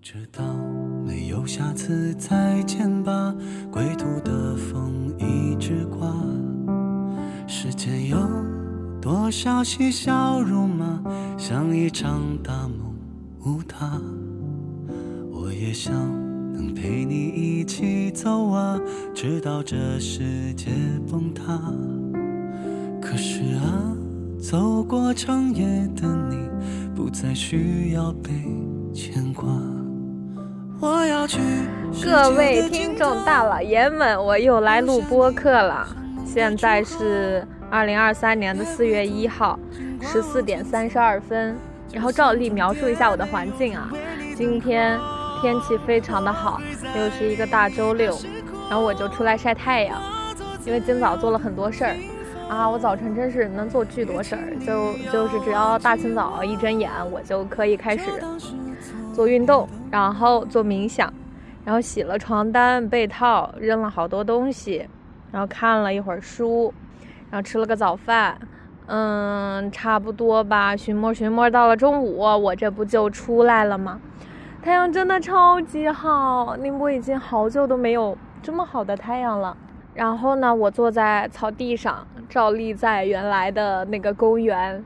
知道没有下次再见吧，归途的风一直刮。世间有多少嬉笑怒骂，像一场大梦无他。我也想能陪你一起走啊，直到这世界崩塌。可是啊，走过长夜的你，不再需要被牵挂。我要去各位听众大老爷们，我又来录播客了。现在是二零二三年的四月一号十四点三十二分。然后照例描述一下我的环境啊，今天天气非常的好，又是一个大周六，然后我就出来晒太阳，因为今早做了很多事儿啊，我早晨真是能做巨多事儿，就就是只要大清早一睁眼，我就可以开始做运动，然后做冥想，然后洗了床单、被套，扔了好多东西，然后看了一会儿书，然后吃了个早饭，嗯，差不多吧。寻摸寻摸到了中午，我这不就出来了吗？太阳真的超级好，宁波已经好久都没有这么好的太阳了。然后呢，我坐在草地上，照例在原来的那个公园，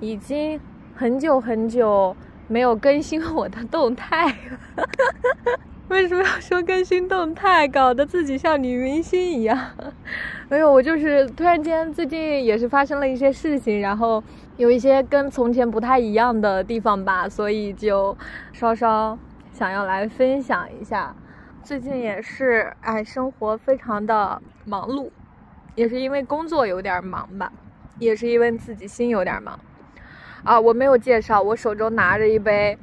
已经很久很久没有更新我的动态了。为什么要说更新动态，搞得自己像女明星一样？没有，我就是突然间最近也是发生了一些事情，然后有一些跟从前不太一样的地方吧，所以就稍稍想要来分享一下。最近也是，哎，生活非常的忙碌，也是因为工作有点忙吧，也是因为自己心有点忙。啊，我没有介绍，我手中拿着一杯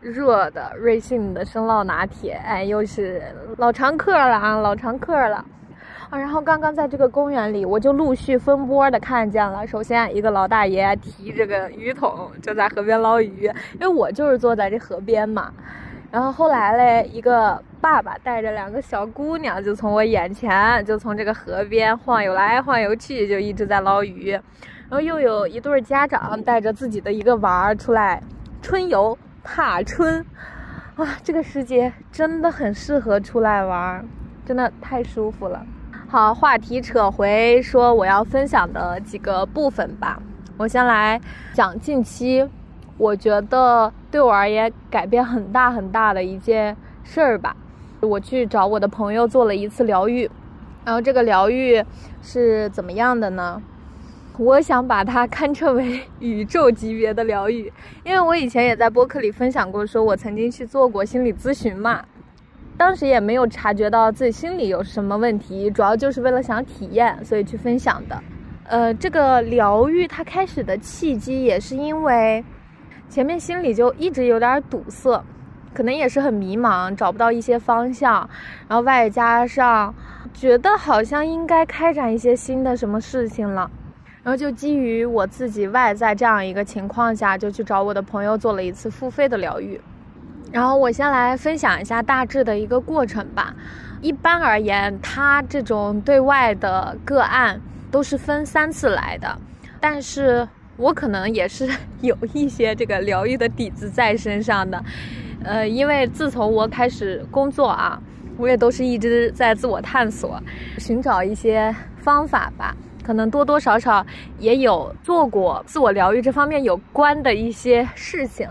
热的瑞幸的生酪拿铁，哎，又是老常客了啊，老常客了。啊，然后刚刚在这个公园里，我就陆续分波的看见了。首先，一个老大爷提着个鱼桶就在河边捞鱼，因为我就是坐在这河边嘛。然后后来嘞，一个爸爸带着两个小姑娘就从我眼前，就从这个河边晃悠来晃悠去，就一直在捞鱼。然后又有一对家长带着自己的一个娃儿出来春游踏春，啊，这个时节真的很适合出来玩，真的太舒服了。好，话题扯回说我要分享的几个部分吧。我先来讲近期，我觉得对我而言改变很大很大的一件事儿吧。我去找我的朋友做了一次疗愈，然后这个疗愈是怎么样的呢？我想把它堪称为 宇宙级别的疗愈，因为我以前也在播客里分享过，说我曾经去做过心理咨询嘛，当时也没有察觉到自己心里有什么问题，主要就是为了想体验，所以去分享的。呃，这个疗愈它开始的契机也是因为前面心里就一直有点堵塞，可能也是很迷茫，找不到一些方向，然后外加上觉得好像应该开展一些新的什么事情了。然后就基于我自己外在这样一个情况下，就去找我的朋友做了一次付费的疗愈。然后我先来分享一下大致的一个过程吧。一般而言，他这种对外的个案都是分三次来的，但是我可能也是 有一些这个疗愈的底子在身上的。呃，因为自从我开始工作啊，我也都是一直在自我探索，寻找一些方法吧。可能多多少少也有做过自我疗愈这方面有关的一些事情，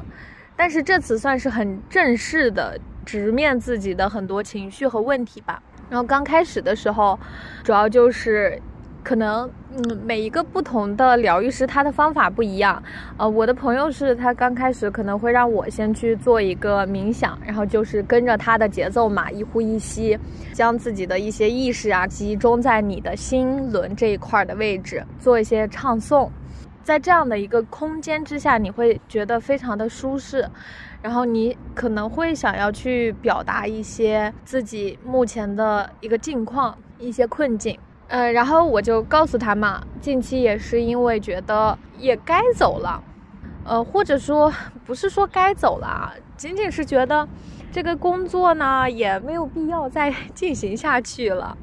但是这次算是很正式的直面自己的很多情绪和问题吧。然后刚开始的时候，主要就是可能嗯每一个不同的疗愈师他的方法不一样。呃，我的朋友是他刚开始可能会让我先去做一个冥想，然后就是跟着他的节奏嘛，一呼一吸，将自己的一些意识啊集中在你的心轮这一块的位置，做一些唱诵。在这样的一个空间之下，你会觉得非常的舒适，然后你可能会想要去表达一些自己目前的一个境况、一些困境。呃，然后我就告诉他嘛，近期也是因为觉得也该走了，呃，或者说不是说该走了，仅仅是觉得这个工作呢也没有必要再 进行下去了。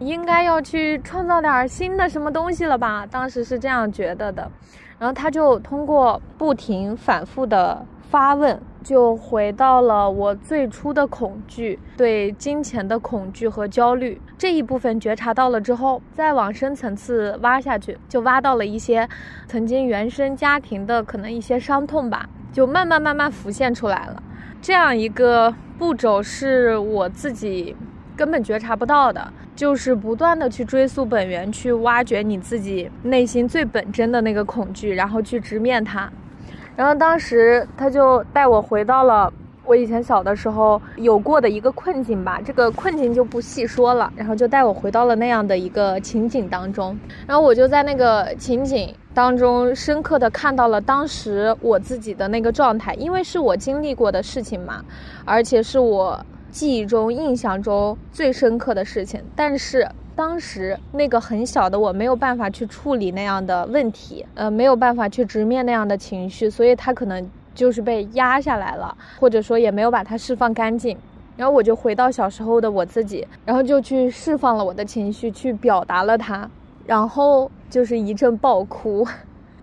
应该要去创造点新的什么东西了吧？当时是这样觉得的。然后他就通过不停反复的发问，就回到了我最初的恐惧，对金钱的恐惧和焦虑这一部分觉察到了之后，再往深层次挖下去，就挖到了一些曾经原生家庭的可能一些伤痛吧，就慢慢慢慢浮现出来了。这样一个步骤是我自己根本觉察不到的，就是不断的去追溯本源，去挖掘你自己内心最本真的那个恐惧，然后去直面它。然后当时他就带我回到了我以前小的时候有过的一个困境吧，这个困境就不细说了。然后就带我回到了那样的一个情景当中，然后我就在那个情景当中深刻的看到了当时我自己的那个状态，因为是我经历过的事情嘛，而且是我记忆中、印象中最深刻的事情，但是。当时那个很小的我没有办法去处理那样的问题，呃，没有办法去直面那样的情绪，所以他可能就是被压下来了，或者说也没有把它释放干净。然后我就回到小时候的我自己，然后就去释放了我的情绪，去表达了它，然后就是一阵爆哭。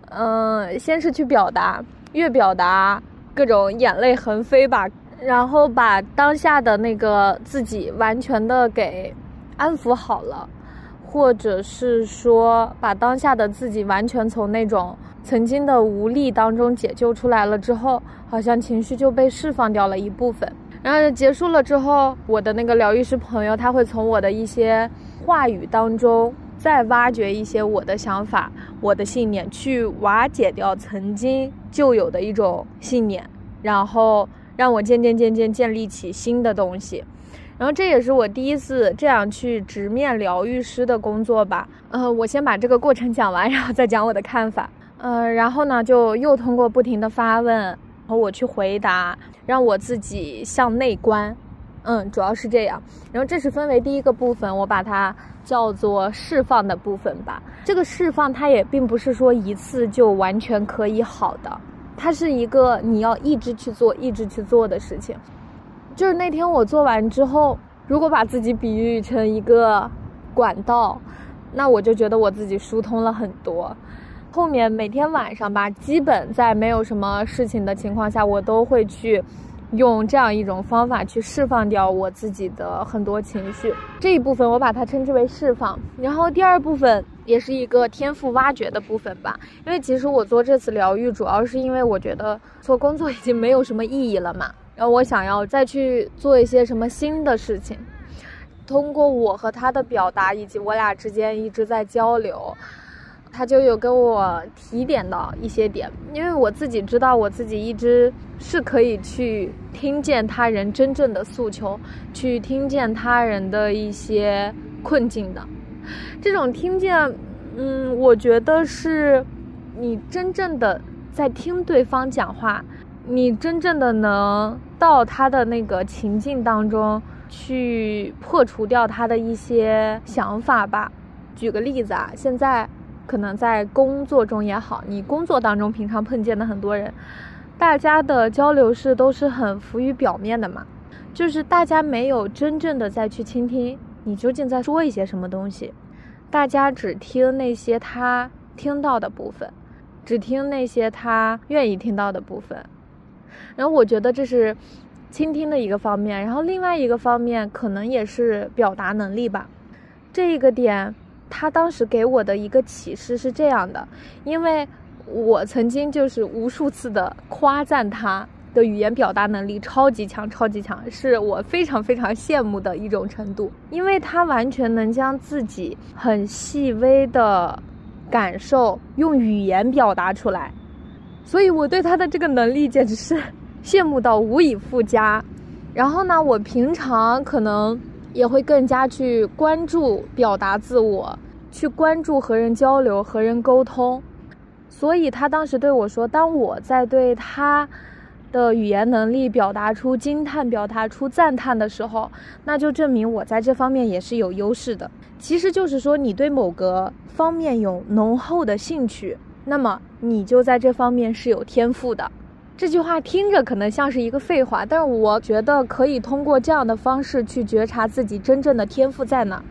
嗯，先是去表达，越表达各种眼泪横飞吧，然后把当下的那个自己完全的给。安抚好了，或者是说把当下的自己完全从那种曾经的无力当中解救出来了之后，好像情绪就被释放掉了一部分。然后结束了之后，我的那个疗愈师朋友他会从我的一些话语当中再挖掘一些我的想法、我的信念，去瓦解掉曾经就有的一种信念，然后让我渐渐渐渐建立起新的东西。然后这也是我第一次这样去直面疗愈师的工作吧。呃，我先把这个过程讲完，然后再讲我的看法。呃，然后呢，就又通过不停的发问和我去回答，让我自己向内观。嗯，主要是这样。然后这是分为第一个部分，我把它叫做释放的部分吧。这个释放它也并不是说一次就完全可以好的，它是一个你要一直去做、一直去做的事情。就是那天我做完之后，如果把自己比喻成一个管道，那我就觉得我自己疏通了很多。后面每天晚上吧，基本在没有什么事情的情况下，我都会去用这样一种方法去释放掉我自己的很多情绪。这一部分我把它称之为释放。然后第二部分也是一个天赋挖掘的部分吧，因为其实我做这次疗愈，主要是因为我觉得做工作已经没有什么意义了嘛。然后我想要再去做一些什么新的事情，通过我和他的表达，以及我俩之间一直在交流，他就有跟我提点到一些点。因为我自己知道，我自己一直是可以去听见他人真正的诉求，去听见他人的一些困境的。这种听见，嗯，我觉得是你真正的在听对方讲话。你真正的能到他的那个情境当中去破除掉他的一些想法吧。举个例子啊，现在可能在工作中也好，你工作当中平常碰见的很多人，大家的交流是都是很浮于表面的嘛，就是大家没有真正的再去倾听你究竟在说一些什么东西，大家只听那些他听到的部分，只听那些他愿意听到的部分。然后我觉得这是倾听的一个方面，然后另外一个方面可能也是表达能力吧。这一个点，他当时给我的一个启示是这样的，因为我曾经就是无数次的夸赞他的语言表达能力超级强，超级强，是我非常非常羡慕的一种程度，因为他完全能将自己很细微的感受用语言表达出来，所以我对他的这个能力简直是。羡慕到无以复加，然后呢，我平常可能也会更加去关注表达自我，去关注和人交流、和人沟通。所以他当时对我说：“当我在对他的语言能力表达出惊叹、表达出赞叹的时候，那就证明我在这方面也是有优势的。其实就是说，你对某个方面有浓厚的兴趣，那么你就在这方面是有天赋的。”这句话听着可能像是一个废话，但是我觉得可以通过这样的方式去觉察自己真正的天赋在哪。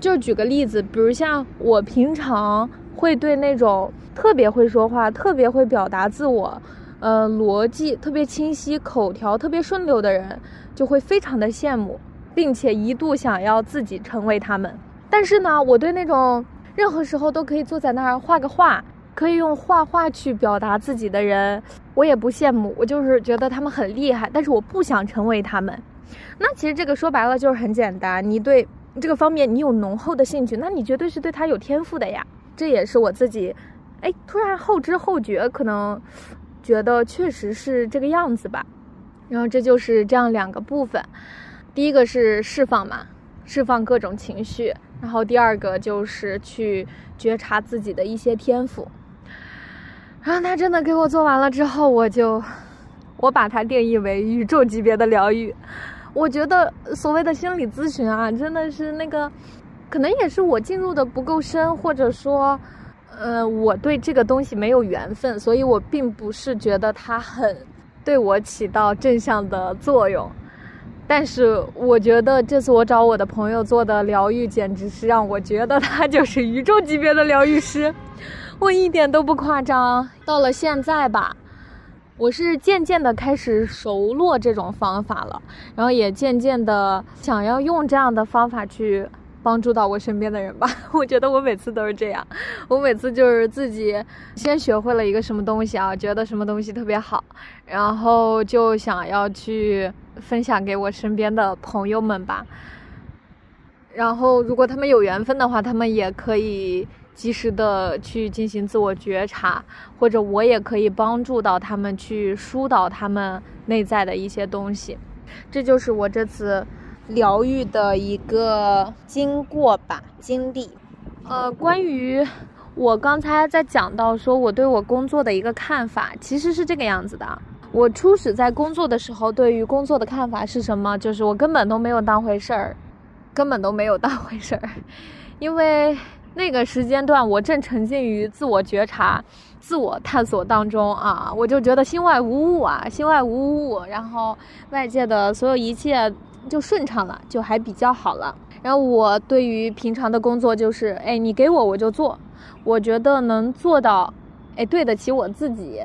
就举个例子，比如像我平常会对那种特别会说话、特别会表达自我、呃，逻辑特别清晰、口条特别顺溜的人，就会非常的羡慕，并且一度想要自己成为他们。但是呢，我对那种任何时候都可以坐在那儿画个画，可以用画画去表达自己的人，我也不羡慕。我就是觉得他们很厉害，但是我不想成为他们。那其实这个说白了就是很简单，你对这个方面你有浓厚的兴趣，那你绝对是对他有天赋的呀。这也是我自己，哎，突然后知后觉，可能。觉得确实是这个样子吧，然后这就是这样两个部分，第一个是释放嘛，释放各种情绪，然后第二个就是去觉察自己的一些天赋。然后他真的给我做完了之后，我就我把它定义为宇宙级别的疗愈。我觉得所谓的心理咨询啊，真的是那个，可能也是我进入的不够深，或者说。呃，我对这个东西没有缘分，所以我并不是觉得它很对我起到正向的作用。但是我觉得这次我找我的朋友做的疗愈，简直是让我觉得他就是宇宙级别的疗愈师，我一点都不夸张。到了现在吧，我是渐渐的开始熟络这种方法了，然后也渐渐的想要用这样的方法去。帮助到我身边的人吧，我觉得我每次都是这样，我每次就是自己先学会了一个什么东西啊，觉得什么东西特别好，然后就想要去分享给我身边的朋友们吧。然后如果他们有缘分的话，他们也可以及时的去进行自我觉察，或者我也可以帮助到他们去疏导他们内在的一些东西。这就是我这次。疗愈的一个经过吧，经历。呃，关于我刚才在讲到说我对我工作的一个看法，其实是这个样子的。我初始在工作的时候，对于工作的看法是什么？就是我根本都没有当回事儿，根本都没有当回事儿，因为那个时间段我正沉浸于自我觉察、自我探索当中啊，我就觉得心外无物啊，心外无物，然后外界的所有一切。就顺畅了，就还比较好了。然后我对于平常的工作就是，哎，你给我我就做，我觉得能做到，哎，对得起我自己。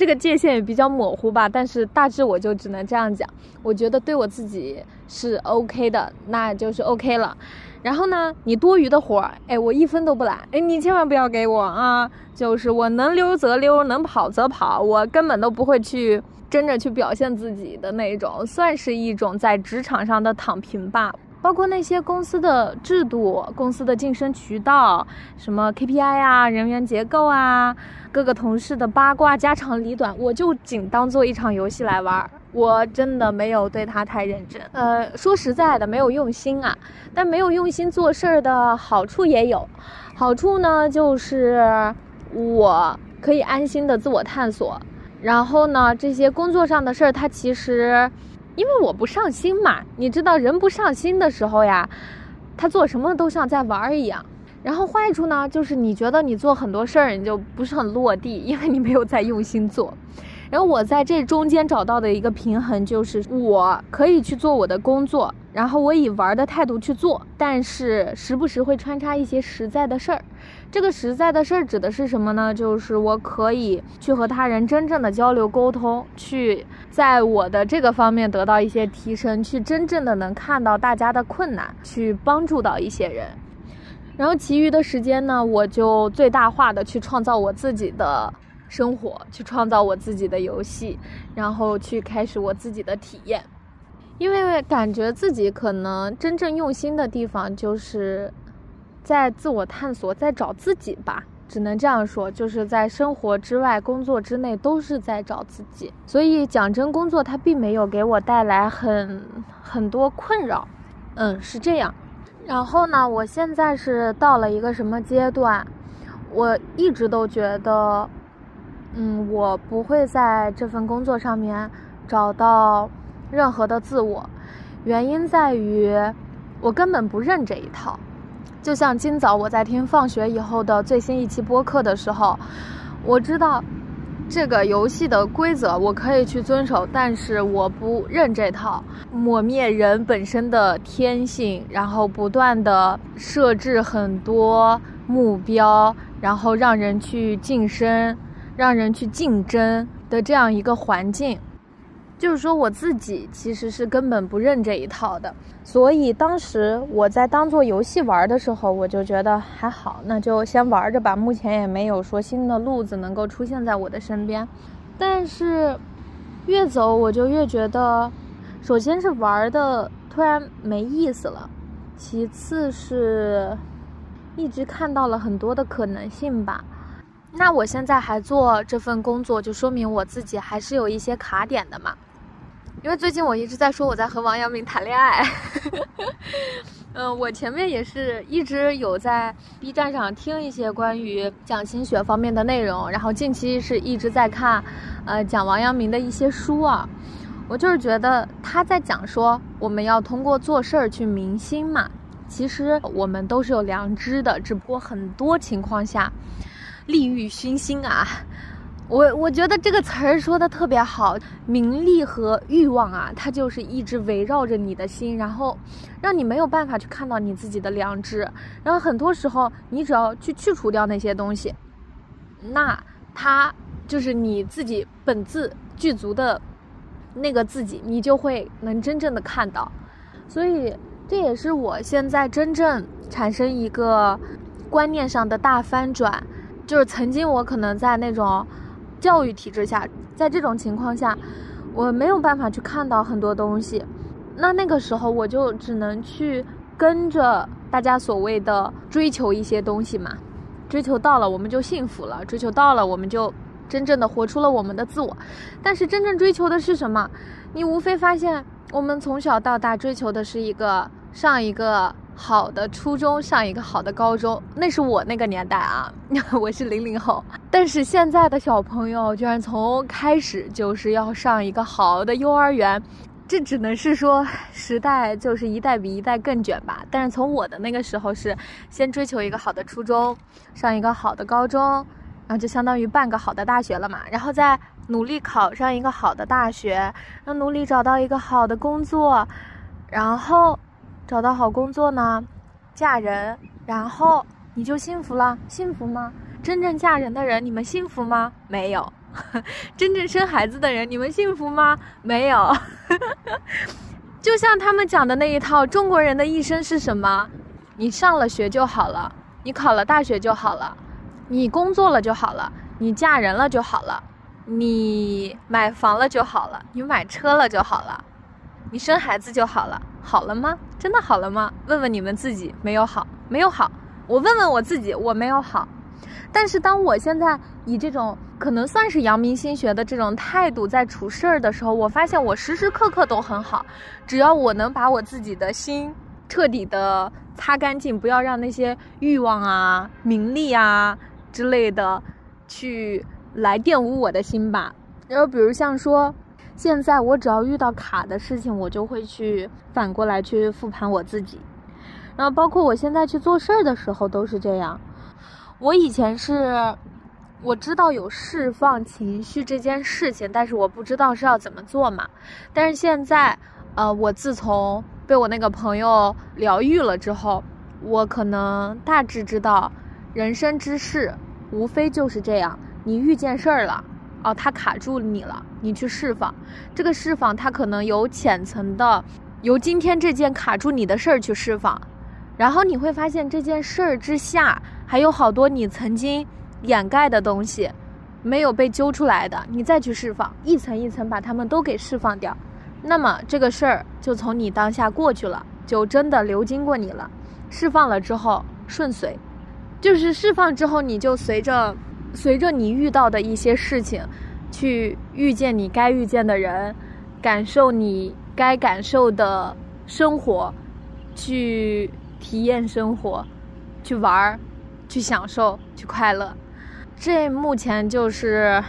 这个界限也比较模糊吧，但是大致我就只能这样讲。我觉得对我自己是 OK 的，那就是 OK 了。然后呢，你多余的活儿，哎，我一分都不揽，哎，你千万不要给我啊！就是我能溜则溜，能跑则跑，我根本都不会去。争着去表现自己的那种，算是一种在职场上的躺平吧。包括那些公司的制度、公司的晋升渠道、什么 KPI 啊、人员结构啊、各个同事的八卦家长里短，我就仅当做一场游戏来玩。我真的没有对他太认真。呃，说实在的，没有用心啊。但没有用心做事儿的好处也有，好处呢就是我可以安心的自我探索。然后呢，这些工作上的事儿，他其实，因为我不上心嘛，你知道，人不上心的时候呀，他做什么都像在玩儿一样。然后坏处呢，就是你觉得你做很多事儿，你就不是很落地，因为你没有在用心做。然后我在这中间找到的一个平衡，就是我可以去做我的工作，然后我以玩的态度去做，但是时不时会穿插一些实在的事儿。这个实在的事儿指的是什么呢？就是我可以去和他人真正的交流沟通，去在我的这个方面得到一些提升，去真正的能看到大家的困难，去帮助到一些人。然后其余的时间呢，我就最大化的去创造我自己的。生活去创造我自己的游戏，然后去开始我自己的体验，因为感觉自己可能真正用心的地方就是在自我探索，在找自己吧，只能这样说，就是在生活之外、工作之内都是在找自己。所以讲真，工作它并没有给我带来很很多困扰，嗯，是这样。然后呢，我现在是到了一个什么阶段？我一直都觉得。嗯，我不会在这份工作上面找到任何的自我，原因在于我根本不认这一套。就像今早我在听放学以后的最新一期播客的时候，我知道这个游戏的规则我可以去遵守，但是我不认这套，抹灭人本身的天性，然后不断的设置很多目标，然后让人去晋升。让人去竞争，的这样一个环境。就是说，我自己其实是根本不认这一套的，所以当时我在当做游戏玩的时候，我就觉得还好，那就先玩着吧。目前也没有说新的路子能够出现在我的身边，但是越走我就越觉得，首先是玩的突然没意思了，其次是一直看到了很多的可能性吧。那我现在还做这份工作，就说明我自己还是有一些卡点的嘛。因为最近我一直在说我在和王阳明谈恋爱，嗯，我前面也是一直有在 B 站上听一些关于讲心学方面的内容，然后近期是一直在看，呃，讲王阳明的一些书啊。我就是觉得他在讲说我们要通过做事儿去明心嘛，其实我们都是有良知的，只不过很多情况下利欲熏心啊。我我觉得这个词儿说的特别好，名利和欲望啊，它就是一直围绕着你的心，然后让你没有办法去看到你自己的良知。然后很多时候，你只要去去除掉那些东西，那它就是你自己本自具足的那个自己，你就会能真正的看到。所以这也是我现在真正产生一个观念上的大翻转，就是曾经我可能在那种。教育体制下，在这种情况下，我没有办法去看到很多东西。那那个时候，我就只能去跟着大家所谓的追求一些东西嘛。追求到了，我们就幸福了；追求到了，我们就真正的活出了我们的自我。但是，真正追求的是什么？你无非发现，我们从小到大追求的是一个上一个。好的初中上一个好的高中，那是我那个年代啊，我是零零后。但是现在的小朋友居然从开始就是要上一个好的幼儿园，这只能是说时代就是一代比一代更卷吧。但是从我的那个时候是先追求一个好的初中，上一个好的高中，然后就相当于半个好的大学了嘛，然后再努力考上一个好的大学，然后努力找到一个好的工作，然后。找到好工作呢，嫁人，然后你就幸福了？幸福吗？真正嫁人的人，你们幸福吗？没有。真正生孩子的人，你们幸福吗？没有。就像他们讲的那一套，中国人的一生是什么？你上了学就好了，你考了大学就好了，你工作了就好了，你嫁人了就好了，你买房了就好了，你买车了就好了。你生孩子就好了，好了吗？真的好了吗？问问你们自己，没有好，没有好。我问问我自己，我没有好。但是当我现在以这种可能算是阳明心学的这种态度在处事儿的时候，我发现我时时刻刻都很好。只要我能把我自己的心彻底的擦干净，不要让那些欲望啊、名利啊之类的去来玷污我的心吧。然后比如像说。现在我只要遇到卡的事情，我就会去反过来去复盘我自己，然后包括我现在去做事儿的时候都是这样。我以前是我知道有释放情绪这件事情，但是我不知道是要怎么做嘛。但是现在，呃，我自从被我那个朋友疗愈了之后，我可能大致知道，人生之事无非就是这样，你遇见事儿了。哦，它卡住你了，你去释放。这个释放，它可能有浅层的，由今天这件卡住你的事儿去释放，然后你会发现这件事儿之下还有好多你曾经掩盖的东西，没有被揪出来的，你再去释放，一层一层把它们都给释放掉，那么这个事儿就从你当下过去了，就真的流经过你了。释放了之后顺随，就是释放之后你就随着。随着你遇到的一些事情，去遇见你该遇见的人，感受你该感受的生活，去体验生活，去玩儿，去享受，去快乐。这目前就是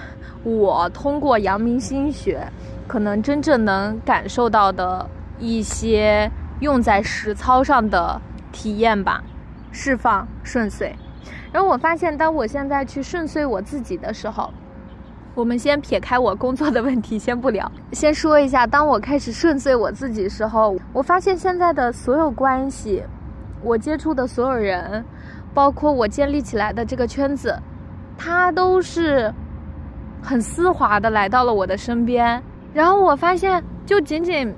我通过阳明心学，可能真正能感受到的一些用在实操上的体验吧，释放顺遂。然后我发现，当我现在去顺遂我自己的时候，我们先撇开我工作的问题，先不聊，先说一下，当我开始顺遂我自己时候，我发现现在的所有关系，我接触的所有人，包括我建立起来的这个圈子，它都是很丝滑的来到了我的身边。然后我发现，就仅仅，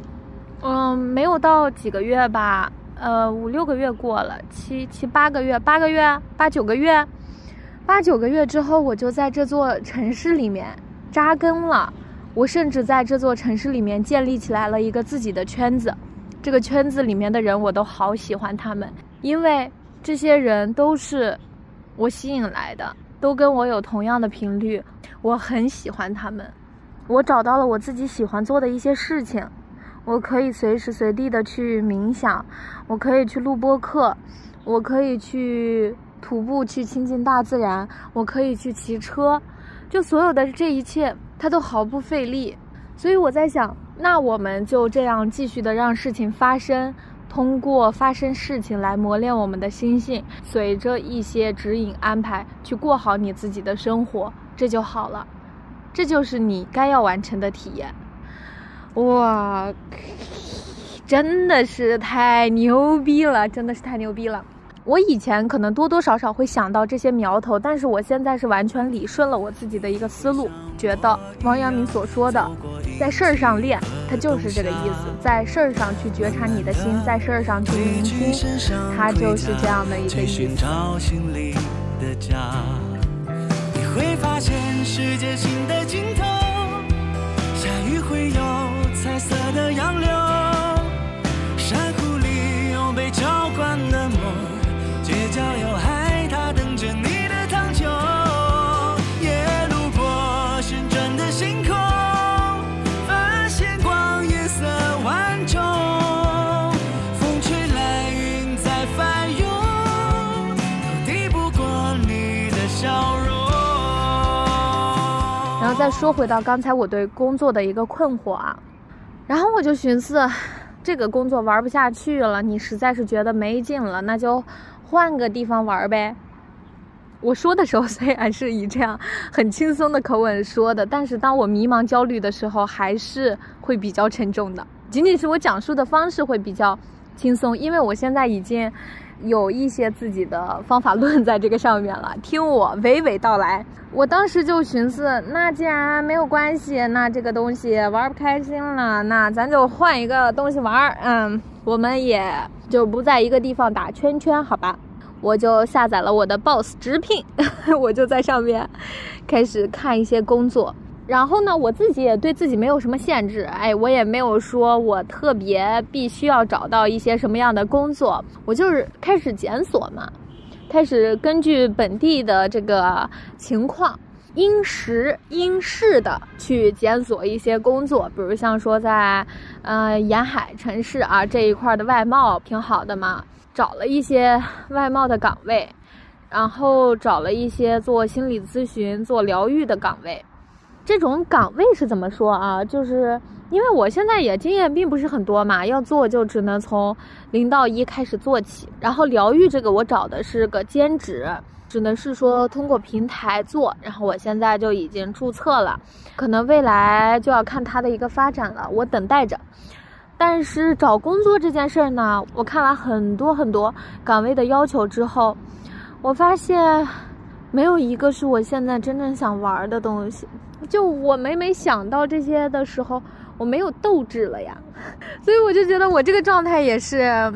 嗯，没有到几个月吧，呃，五六个月过了，七七八个月，八个月，八九个月，八九个月之后，我就在这座城市里面扎根了。我甚至在这座城市里面建立起来了一个自己的圈子。这个圈子里面的人，我都好喜欢他们，因为这些人都是我吸引来的，都跟我有同样的频率，我很喜欢他们。我找到了我自己喜欢做的一些事情，我可以随时随地的去冥想，我可以去录播课，我可以去徒步去亲近大自然，我可以去骑车，就所有的这一切，它都毫不费力。所以我在想，那我们就这样继续的让事情发生，通过发生事情来磨练我们的心性，随着一些指引安排去过好你自己的生活，这就好了。这就是你该要完成的体验，哇，真的是太牛逼了，真的是太牛逼了。我以前可能多多少少会想到这些苗头，但是我现在是完全理顺了我自己的一个思路，觉得王阳明所说的，在事儿上练，他就是这个意思，在事儿上去觉察你的心，在事儿上去聆听，他就是这样的一个意思。再说回到刚才我对工作的一个困惑啊，然后我就寻思，这个工作玩不下去了，你实在是觉得没劲了，那就换个地方玩呗。我说的时候 虽然是以这样很轻松的口吻说的，但是当我迷茫焦虑的时候，还是会比较沉重的。仅仅是我讲述的方式会比较轻松，因为我现在已经。有一些自己的方法论在这个上面了，听我娓娓道来。我当时就寻思，那既然没有关系，那这个东西玩不开心了，那咱就换一个东西玩。嗯，我们也就不在一个地方打圈圈，好吧？我就下载了我的 Boss 直聘，我就在上面开始看一些工作。然后呢，我自己也对自己没有什么限制，哎，我也没有说我特别必须要找到一些什么样的工作，我就是开始检索嘛，开始根据本地的这个情况，因时因势的去检索一些工作，比如像说在呃沿海城市啊这一块的外贸挺好的嘛，找了一些外贸的岗位，然后找了一些做心理咨询、做疗愈的岗位。这种岗位是怎么说啊？就是因为我现在也经验并不是很多嘛，要做就只能从零到一开始做起。然后疗愈这个我找的是个兼职，只能是说通过平台做。然后我现在就已经注册了，可能未来就要看它的一个发展了，我等待着。但是找工作这件事儿呢，我看完很多很多岗位的要求之后，我发现没有一个是我现在真正想玩的东西。就我每每想到这些的时候，我没有斗志了呀，所以我就觉得我这个状态也是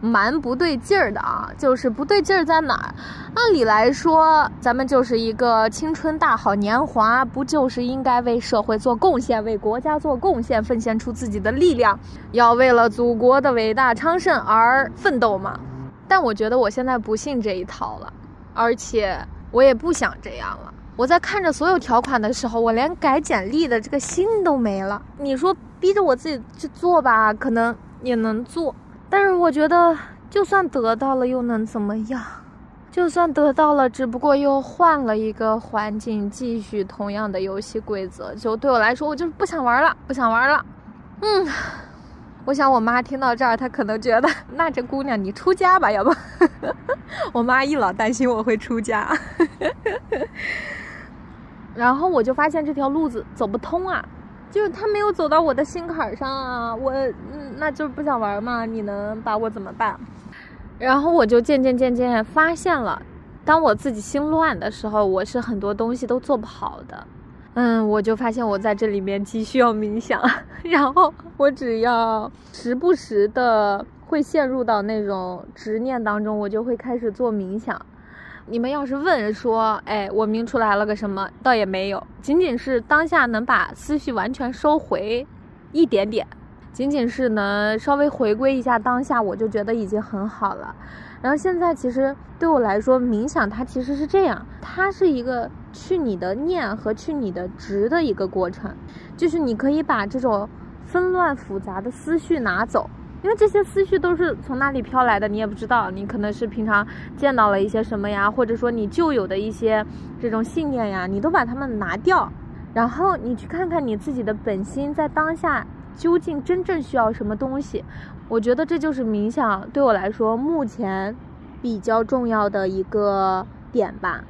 蛮不对劲儿的啊。就是不对劲儿在哪儿？按理来说，咱们就是一个青春大好年华，不就是应该为社会做贡献，为国家做贡献，奉献出自己的力量，要为了祖国的伟大昌盛而奋斗吗？但我觉得我现在不信这一套了，而且我也不想这样了。我在看着所有条款的时候，我连改简历的这个心都没了。你说逼着我自己去做吧，可能也能做，但是我觉得就算得到了又能怎么样？就算得到了，只不过又换了一个环境，继续同样的游戏规则。就对我来说，我就是不想玩了，不想玩了。嗯。我想我妈听到这儿，她可能觉得，那这姑娘你出家吧，要不？我妈一老担心我会出家，然后我就发现这条路子走不通啊，就是他没有走到我的心坎上啊，我，那就不想玩嘛，你能把我怎么办？然后我就渐渐渐渐发现了，当我自己心乱的时候，我是很多东西都做不好的。嗯，我就发现我在这里面急需要冥想，然后我只要时不时的会陷入到那种执念当中，我就会开始做冥想。你们要是问说，哎，我明出来了个什么？倒也没有，仅仅是当下能把思绪完全收回一点点，仅仅是能稍微回归一下当下，我就觉得已经很好了。然后现在其实对我来说，冥想它其实是这样，它是一个去你的念和去你的执的一个过程，就是你可以把这种纷乱复杂的思绪拿走。因为这些思绪都是从哪里飘来的，你也不知道。你可能是平常见到了一些什么呀，或者说你旧有的一些这种信念呀，你都把它们拿掉，然后你去看看你自己的本心在当下究竟真正需要什么东西。我觉得这就是冥想对我来说目前比较重要的一个点吧。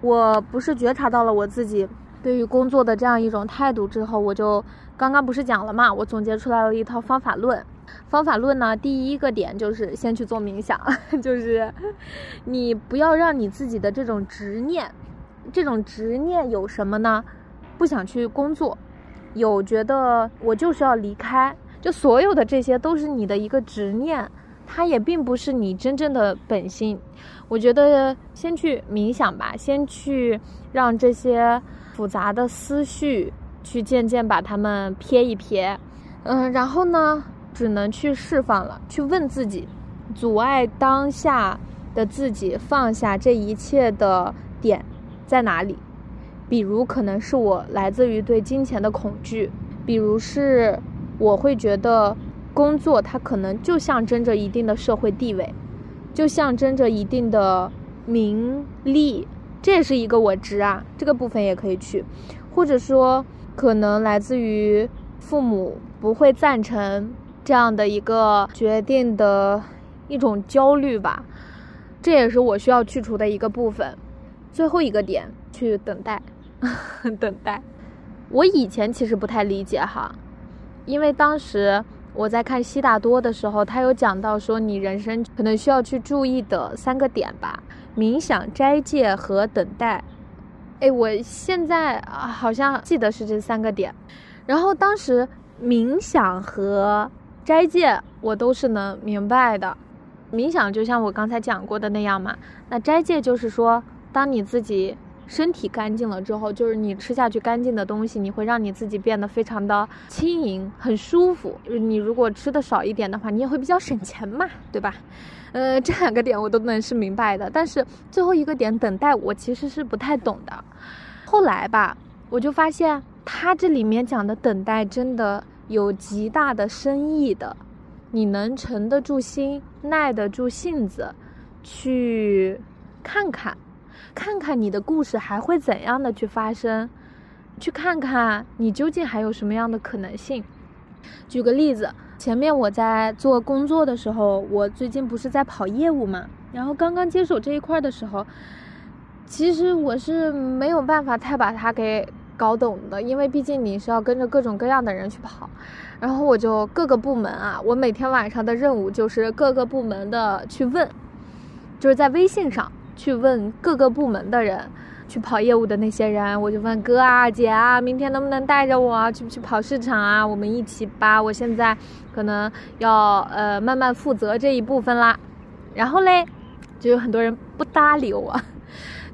我不是觉察到了我自己对于工作的这样一种态度之后，我就刚刚不是讲了嘛，我总结出来了一套方法论。方法论呢，第一个点就是先去做冥想，就是你不要让你自己的这种执念，这种执念有什么呢？不想去工作，有觉得我就是要离开，就所有的这些都是你的一个执念，它也并不是你真正的本心。我觉得先去冥想吧，先去让这些复杂的思绪去渐渐把它们撇一撇，嗯，然后呢？只能去释放了，去问自己，阻碍当下的自己放下这一切的点在哪里？比如可能是我来自于对金钱的恐惧，比如是我会觉得工作它可能就象征着一定的社会地位，就象征着一定的名利，这也是一个我值啊，这个部分也可以去，或者说可能来自于父母不会赞成。这样的一个决定的一种焦虑吧，这也是我需要去除的一个部分。最后一个点，去等待，等待。我以前其实不太理解哈，因为当时我在看悉达多的时候，他有讲到说你人生可能需要去注意的三个点吧：冥想、斋戒和等待。哎，我现在好像记得是这三个点。然后当时冥想和斋戒我都是能明白的，冥想就像我刚才讲过的那样嘛。那斋戒就是说，当你自己身体干净了之后，就是你吃下去干净的东西，你会让你自己变得非常的轻盈，很舒服。你如果吃的少一点的话，你也会比较省钱嘛，对吧？呃，这两个点我都能是明白的，但是最后一个点等待，我其实是不太懂的。后来吧，我就发现他这里面讲的等待真的。有极大的深意的，你能沉得住心、耐得住性子，去看看，看看你的故事还会怎样的去发生，去看看你究竟还有什么样的可能性。举个例子，前面我在做工作的时候，我最近不是在跑业务嘛，然后刚刚接手这一块的时候，其实我是没有办法太把它给。搞懂的，因为毕竟你是要跟着各种各样的人去跑，然后我就各个部门啊，我每天晚上的任务就是各个部门的去问，就是在微信上去问各个部门的人，去跑业务的那些人，我就问哥啊姐啊，明天能不能带着我去不去跑市场啊？我们一起吧，我现在可能要呃慢慢负责这一部分啦。然后嘞，就有很多人不搭理我。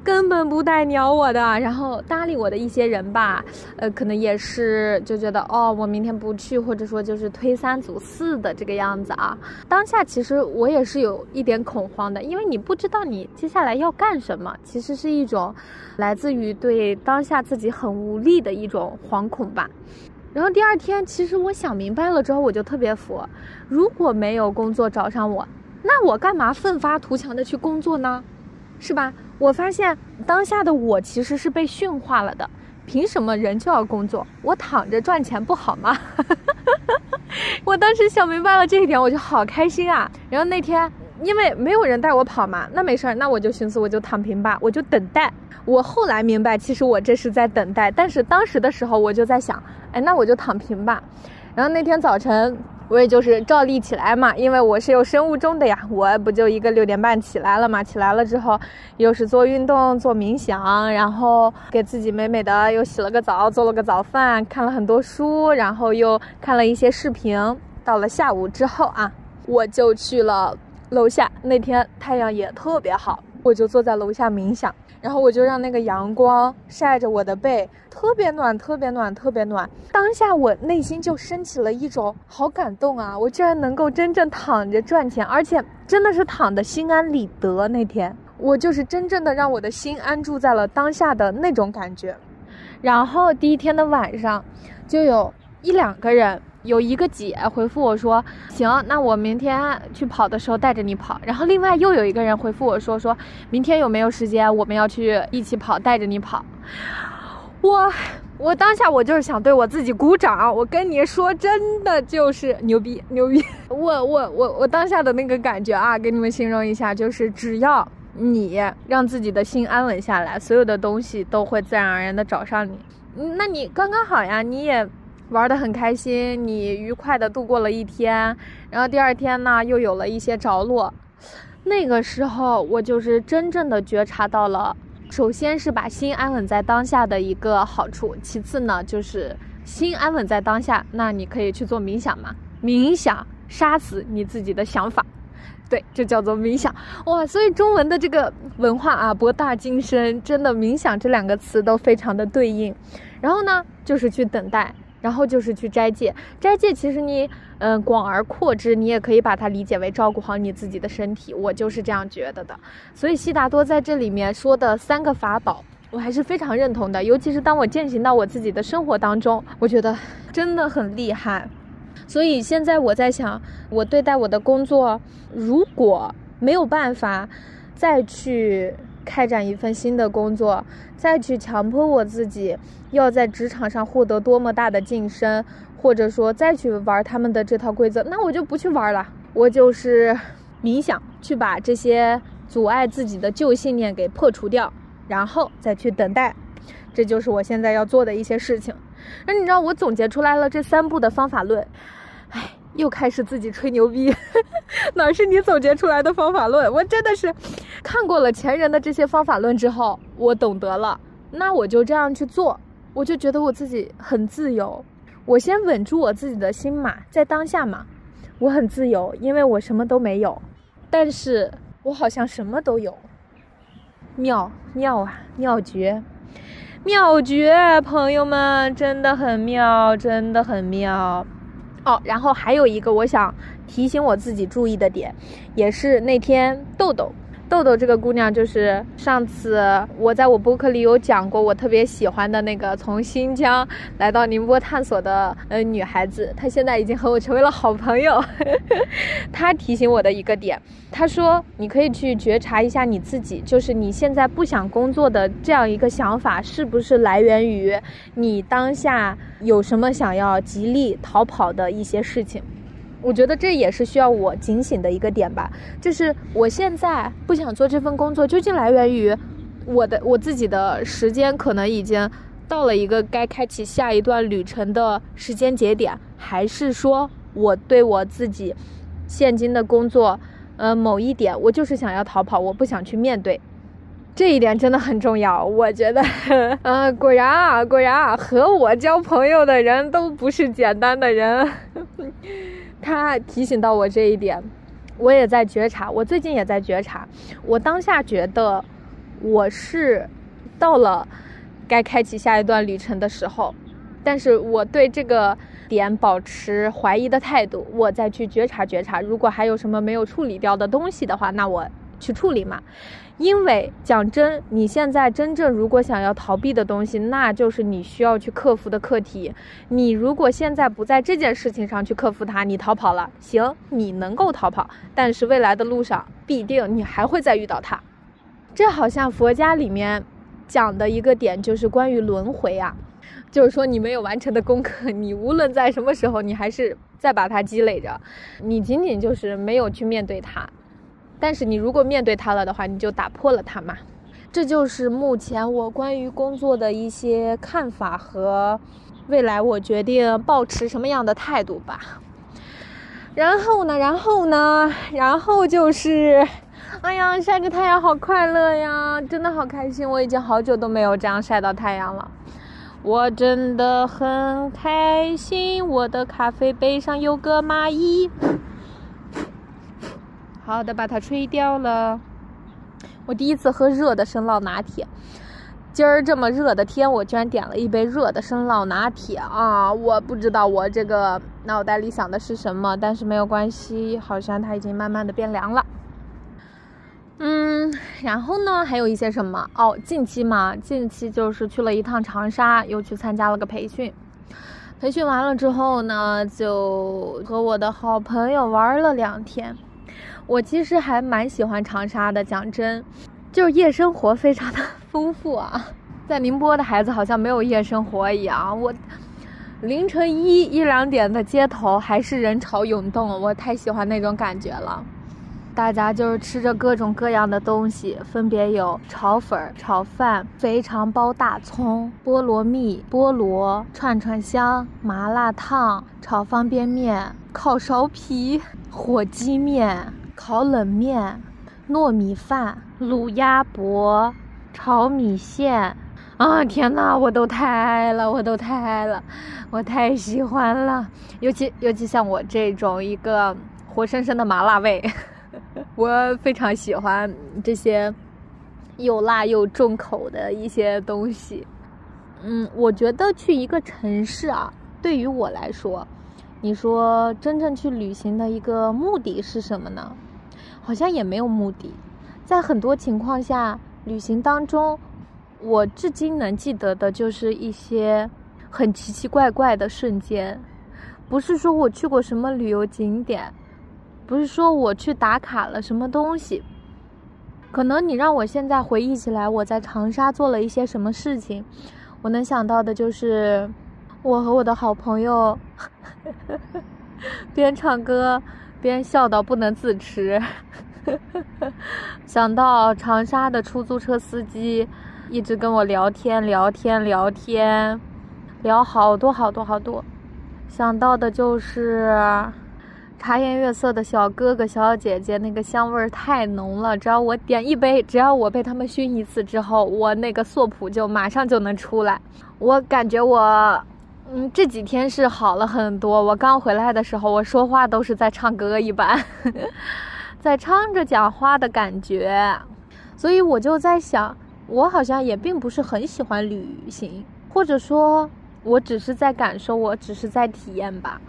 根本不带鸟我的，然后搭理我的一些人吧，呃，可能也是就觉得哦，我明天不去，或者说就是推三阻四的这个样子啊。当下其实我也是有一点恐慌的，因为你不知道你接下来要干什么，其实是一种来自于对当下自己很无力的一种惶恐吧。然后第二天，其实我想明白了之后，我就特别佛，如果没有工作找上我，那我干嘛奋发图强的去工作呢？是吧？我发现当下的我其实是被驯化了的。凭什么人就要工作？我躺着赚钱不好吗？我当时想明白了这一点，我就好开心啊。然后那天因为没有人带我跑嘛，那没事儿，那我就寻思我就躺平吧，我就等待。我后来明白，其实我这是在等待。但是当时的时候，我就在想，哎，那我就躺平吧。然后那天早晨。我也就是照例起来嘛，因为我是有生物钟的呀，我不就一个六点半起来了嘛。起来了之后，又是做运动、做冥想，然后给自己美美的又洗了个澡，做了个早饭，看了很多书，然后又看了一些视频。到了下午之后啊，我就去了楼下。那天太阳也特别好，我就坐在楼下冥想。然后我就让那个阳光晒着我的背，特别暖，特别暖，特别暖。当下我内心就升起了一种好感动啊！我居然能够真正躺着赚钱，而且真的是躺的心安理得。那天我就是真正的让我的心安住在了当下的那种感觉。然后第一天的晚上，就有一两个人。有一个姐回复我说：“行，那我明天去跑的时候带着你跑。”然后另外又有一个人回复我说：“说明天有没有时间，我们要去一起跑，带着你跑。”我我当下我就是想对我自己鼓掌，我跟你说，真的就是牛逼牛逼！我我我我当下的那个感觉啊，给你们形容一下，就是只要你让自己的心安稳下来，所有的东西都会自然而然的找上你。那你刚刚好呀，你也。玩得很开心，你愉快地度过了一天，然后第二天呢，又有了一些着落。那个时候，我就是真正的觉察到了，首先是把心安稳在当下的一个好处，其次呢，就是心安稳在当下，那你可以去做冥想嘛，冥想杀死你自己的想法，对，就叫做冥想哇。所以中文的这个文化啊，博大精深，真的冥想这两个词都非常的对应。然后呢，就是去等待。然后就是去斋戒，斋戒其实你，嗯，广而扩之，你也可以把它理解为照顾好你自己的身体，我就是这样觉得的。所以悉达多在这里面说的三个法宝，我还是非常认同的。尤其是当我践行到我自己的生活当中，我觉得真的很厉害。所以现在我在想，我对待我的工作，如果没有办法再去。开展一份新的工作，再去强迫我自己要在职场上获得多么大的晋升，或者说再去玩他们的这套规则，那我就不去玩了。我就是冥想，去把这些阻碍自己的旧信念给破除掉，然后再去等待。这就是我现在要做的一些事情。那你知道我总结出来了这三步的方法论，哎。又开始自己吹牛逼，哪是你总结出来的方法论？我真的是看过了前人的这些方法论之后，我懂得了，那我就这样去做，我就觉得我自己很自由。我先稳住我自己的心嘛，在当下嘛，我很自由，因为我什么都没有，但是我好像什么都有，妙妙啊，妙绝，妙绝，朋友们，真的很妙，真的很妙。哦，然后还有一个我想提醒我自己注意的点，也是那天豆豆。豆豆这个姑娘，就是上次我在我播客里有讲过，我特别喜欢的那个从新疆来到宁波探索的呃女孩子，她现在已经和我成为了好朋友。她提醒我的一个点，她说你可以去觉察一下你自己，就是你现在不想工作的这样一个想法，是不是来源于你当下有什么想要极力逃跑的一些事情？我觉得这也是需要我警醒的一个点吧，就是我现在不想做这份工作，究竟来源于我的我自己的时间可能已经到了一个该开启下一段旅程的时间节点，还是说我对我自己现今的工作，呃，某一点我就是想要逃跑，我不想去面对，这一点真的很重要。我觉得，呃，果然啊，果然啊，和我交朋友的人都不是简单的人。他提醒到我这一点，我也在觉察。我最近也在觉察。我当下觉得我是到了该开启下一段旅程的时候，但是我对这个点保持怀疑的态度。我再去觉察觉察，如果还有什么没有处理掉的东西的话，那我去处理嘛。因为讲真，你现在真正如果想要逃避的东西，那就是你需要去克服的课题。你如果现在不在这件事情上去克服它，你逃跑了，行，你能够逃跑，但是未来的路上必定你还会再遇到它。这好像佛家里面讲的一个点，就是关于轮回啊，就是说你没有完成的功课，你无论在什么时候，你还是在把它积累着，你仅仅就是没有去面对它。但是你如果面对它了的话，你就打破了它嘛。这就是目前我关于工作的一些看法和未来我决定保持什么样的态度吧。然后呢，然后呢，然后就是，哎呀，晒个太阳好快乐呀，真的好开心！我已经好久都没有这样晒到太阳了，我真的很开心。我的咖啡杯上有个蚂蚁，好的，把它吹掉了。我第一次喝热的生酪拿铁。今儿这么热的天，我居然点了一杯热的生酪拿铁啊！我不知道我这个脑袋里想的是什么，但是没有关系，好像它已经慢慢的变凉了。嗯，然后呢，还有一些什么哦？近期嘛，近期就是去了一趟长沙，又去参加了个培训。培训完了之后呢，就和我的好朋友玩了两天。我其实还蛮喜欢长沙的，讲真。就是夜生活非常的 丰富啊，在宁波的孩子好像没有夜生活一样。我凌晨一一两点的街头还是人潮涌动，我太喜欢那种感觉了。大家就是吃着各种各样的东西，分别有炒粉、炒饭、肥肠包大葱、菠萝蜜、菠萝串串香、麻辣烫、炒方便面、烤苕皮、火鸡面、烤冷面。糯米饭、卤鸭脖、炒米线，啊天哪，我都太爱了，我都太爱了，我太喜欢了。尤其尤其像我这种一个活生生的麻辣味，我非常喜欢这些又辣又重口的一些东西。嗯，我觉得去一个城市啊，对于我来说，你说真正去旅行的一个目的是什么呢？好像也没有目的，在很多情况下，旅行当中，我至今能记得的就是一些很奇奇怪怪的瞬间。不是说我去过什么旅游景点，不是说我去打卡了什么东西，可能你让我现在回忆起来，我在长沙做了一些什么事情，我能想到的就是我和我的好朋友 边唱歌。边笑到不能自持，想到长沙的出租车司机一直跟我聊天聊天聊天，聊好多好多好多，想到的就是茶颜悦色的小哥哥小姐姐，那个香味儿太浓了，只要我点一杯，只要我被他们熏一次之后，我那个索普就马上就能出来，我感觉我。嗯，这几天是好了很多。我刚回来的时候，我说话都是在唱歌一般，在唱着讲话的感觉。所以我就在想，我好像也并不是很喜欢旅行，或者说，我只是在感受，我只是在体验吧。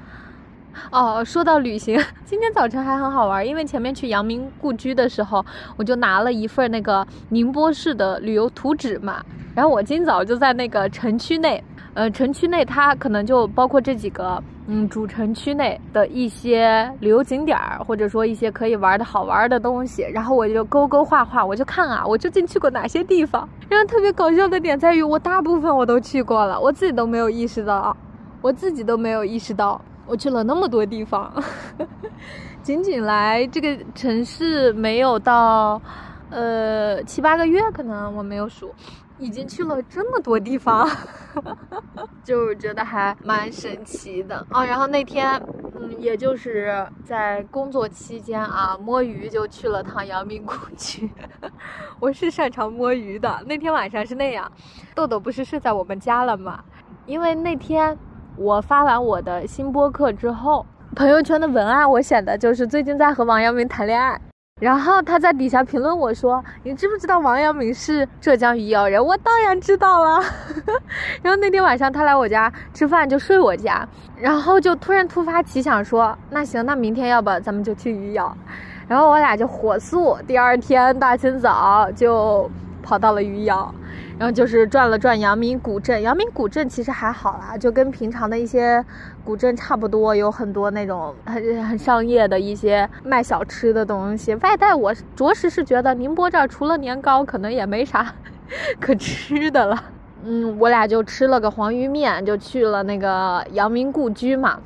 哦，说到旅行，今天早晨还很好玩，因为前面去阳明故居的时候，我就拿了一份那个宁波市的旅游图纸嘛。然后我今早就在那个城区内。呃，城区内它可能就包括这几个，嗯，主城区内的一些旅游景点儿，或者说一些可以玩的好玩的东西。然后我就勾勾画画，我就看啊，我究竟去过哪些地方。然后特别搞笑的点在于，我大部分我都去过了，我自己都没有意识到，我自己都没有意识到我去了那么多地方。仅仅来这个城市没有到，呃，七八个月，可能我没有数。已经去了这么多地方，就觉得还蛮神奇的啊。然后那天，嗯，也就是在工作期间啊，摸鱼就去了趟阳明故居。我是擅长摸鱼的。那天晚上是那样，豆豆不是睡在我们家了吗？因为那天我发完我的新播客之后，朋友圈的文案我写的就是最近在和王阳明谈恋爱。然后他在底下评论我说：“你知不知道王阳明是浙江余姚人？”我当然知道了。然后那天晚上他来我家吃饭，就睡我家，然后就突然突发奇想说：“那行，那明天要不咱们就去余姚？”然后我俩就火速，第二天大清早就跑到了余姚。然后就是转了转阳明古镇，阳明古镇其实还好啦，就跟平常的一些古镇差不多，有很多那种很很商业的一些卖小吃的东西。外带我着实是觉得宁波这儿除了年糕，可能也没啥 可吃的了。嗯，我俩就吃了个黄鱼面，就去了那个阳明故居嘛。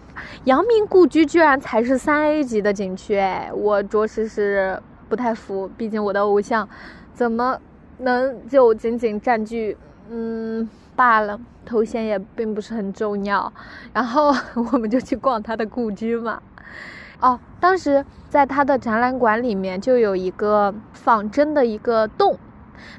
阳明故居居然才是三 A 级的景区，哎，我着实是不太服，毕竟我的偶像怎么？能就仅仅占据，嗯罢了，头衔也并不是很重要。然后 我们就去逛他的故居嘛。哦，当时在他的展览馆里面就有一个仿真的一个洞，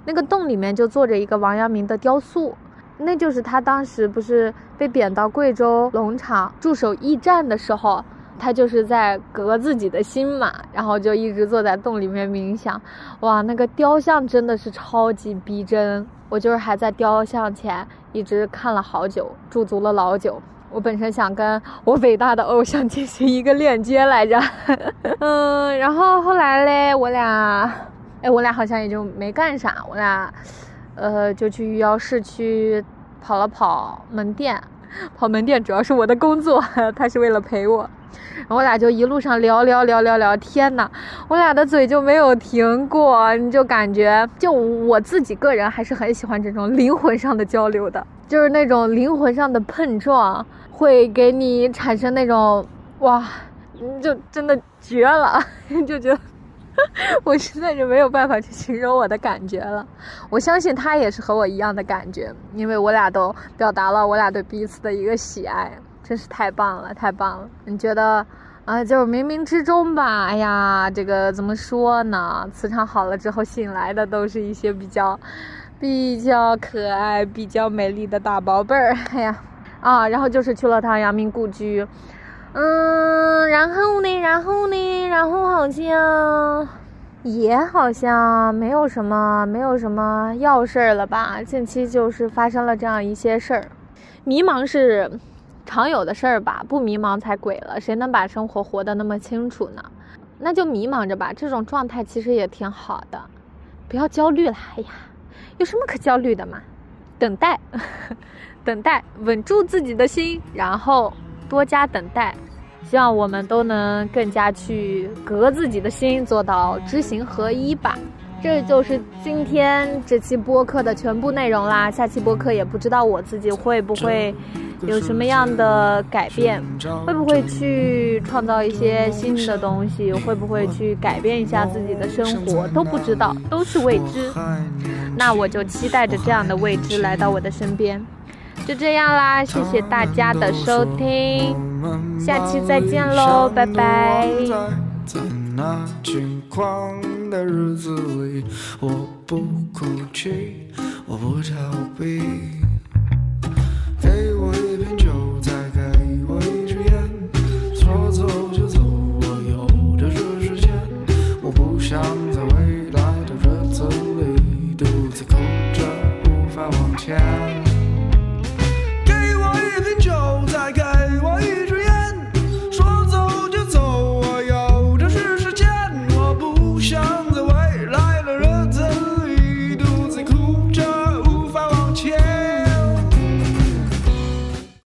那个洞里面就坐着一个王阳明的雕塑，那就是他当时不是被贬到贵州农场驻守驿站的时候。他就是在革自己的心嘛，然后就一直坐在洞里面冥想。哇，那个雕像真的是超级逼真，我就是还在雕像前一直看了好久，驻足了老久。我本身想跟我伟大的偶像进行一个链接来着，嗯，然后后来嘞，我俩，哎，我俩好像也就没干啥，我俩，呃，就去余姚市区跑了跑门店，跑门店主要是我的工作，他是为了陪我。我俩就一路上聊聊聊聊聊，天呐，我俩的嘴就没有停过，你就感觉，就我自己个人还是很喜欢这种灵魂上的交流的，就是那种灵魂上的碰撞，会给你产生那种哇，就真的绝了，就觉得 我实在是没有办法去形容我的感觉了。我相信他也是和我一样的感觉，因为我俩都表达了我俩对彼此的一个喜爱。真是太棒了，太棒了！你觉得，啊，就是冥冥之中吧？哎呀，这个怎么说呢？磁场好了之后，吸引来的都是一些比较、比较可爱、比较美丽的大宝贝儿。哎呀，啊，然后就是去了趟阳明故居，嗯，然后呢，然后呢，然后好像也好像没有什么，没有什么要事儿了吧？近期就是发生了这样一些事儿，迷茫是。常有的事儿吧，不迷茫才鬼了。谁能把生活活得那么清楚呢？那就迷茫着吧，这种状态其实也挺好的。不要焦虑了，哎呀，有什么可焦虑的嘛？等待，等待，稳住自己的心，然后多加等待。希望我们都能更加去革自己的心，做到知行合一吧。这就是今天这期播客的全部内容啦。下期播客也不知道我自己会不会。有什么样的改变？会不会去创造一些新的东西？会不会去改变一下自己的生活？都不知道，都是未知。那我就期待着这样的未知来到我的身边。就这样啦，谢谢大家的收听，下期再见喽，拜拜。的日子里我不哭泣我不逃避。给我一瓶酒再给我一支烟说走就走我有的是时间。我不想在未来的日子里独自哭着无法往前